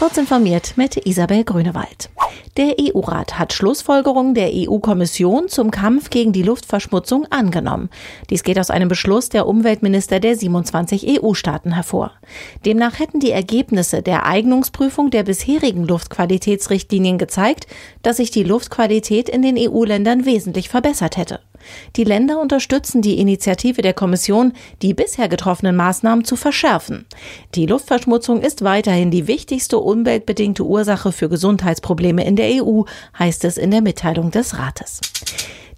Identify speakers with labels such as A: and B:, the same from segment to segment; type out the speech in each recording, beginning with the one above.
A: Kurz informiert mit Isabel Grünewald. Der EU-Rat hat Schlussfolgerungen der EU-Kommission zum Kampf gegen die Luftverschmutzung angenommen. Dies geht aus einem Beschluss der Umweltminister der 27 EU-Staaten hervor. Demnach hätten die Ergebnisse der Eignungsprüfung der bisherigen Luftqualitätsrichtlinien gezeigt, dass sich die Luftqualität in den EU-Ländern wesentlich verbessert hätte. Die Länder unterstützen die Initiative der Kommission, die bisher getroffenen Maßnahmen zu verschärfen. Die Luftverschmutzung ist weiterhin die wichtigste umweltbedingte Ursache für Gesundheitsprobleme in der EU, heißt es in der Mitteilung des Rates.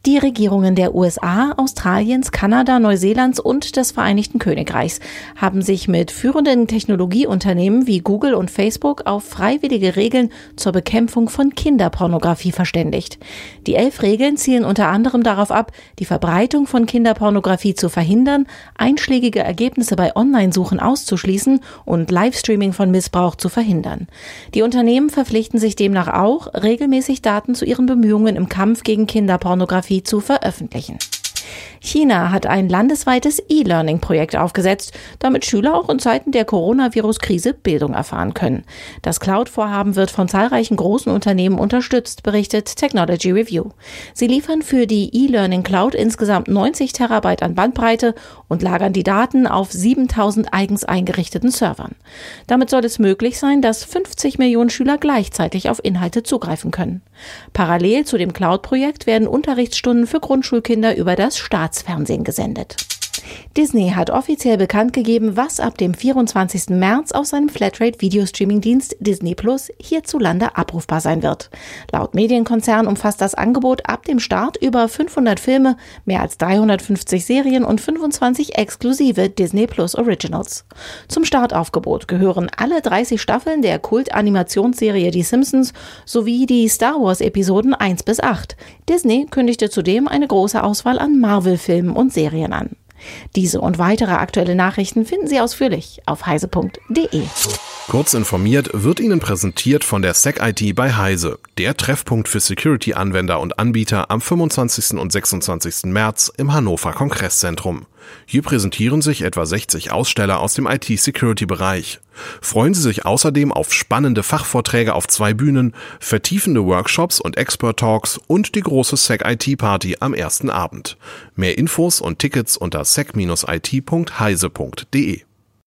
A: Die Regierungen der USA, Australiens, Kanada, Neuseelands und des Vereinigten Königreichs haben sich mit führenden Technologieunternehmen wie Google und Facebook auf freiwillige Regeln zur Bekämpfung von Kinderpornografie verständigt. Die elf Regeln zielen unter anderem darauf ab, die Verbreitung von Kinderpornografie zu verhindern, einschlägige Ergebnisse bei Online-Suchen auszuschließen und Livestreaming von Missbrauch zu verhindern. Die Unternehmen verpflichten sich demnach auch, regelmäßig Daten zu ihren Bemühungen im Kampf gegen Kinderpornografie Fotografie zu veröffentlichen. China hat ein landesweites E-Learning-Projekt aufgesetzt, damit Schüler auch in Zeiten der Coronavirus-Krise Bildung erfahren können. Das Cloud-Vorhaben wird von zahlreichen großen Unternehmen unterstützt, berichtet Technology Review. Sie liefern für die E-Learning Cloud insgesamt 90 Terabyte an Bandbreite und lagern die Daten auf 7000 eigens eingerichteten Servern. Damit soll es möglich sein, dass 50 Millionen Schüler gleichzeitig auf Inhalte zugreifen können. Parallel zu dem Cloud-Projekt werden Unterrichtsstunden für Grundschulkinder über das Staatsfernsehen gesendet. Disney hat offiziell bekannt gegeben, was ab dem 24. März auf seinem Flatrate-Videostreaming-Dienst Disney Plus hierzulande abrufbar sein wird. Laut Medienkonzern umfasst das Angebot ab dem Start über 500 Filme, mehr als 350 Serien und 25 exklusive Disney Plus Originals. Zum Startaufgebot gehören alle 30 Staffeln der Kult-Animationsserie Die Simpsons sowie die Star Wars-Episoden 1 bis 8. Disney kündigte zudem eine große Auswahl an Marvel-Filmen und Serien an. Diese und weitere aktuelle Nachrichten finden Sie ausführlich auf heise.de.
B: Kurz informiert wird Ihnen präsentiert von der SecIT bei Heise, der Treffpunkt für Security-Anwender und Anbieter am 25. und 26. März im Hannover Kongress-Zentrum. Hier präsentieren sich etwa 60 Aussteller aus dem IT-Security-Bereich. Freuen Sie sich außerdem auf spannende Fachvorträge auf zwei Bühnen, vertiefende Workshops und Expert-Talks und die große SEC-IT-Party am ersten Abend. Mehr Infos und Tickets unter sec-it.heise.de.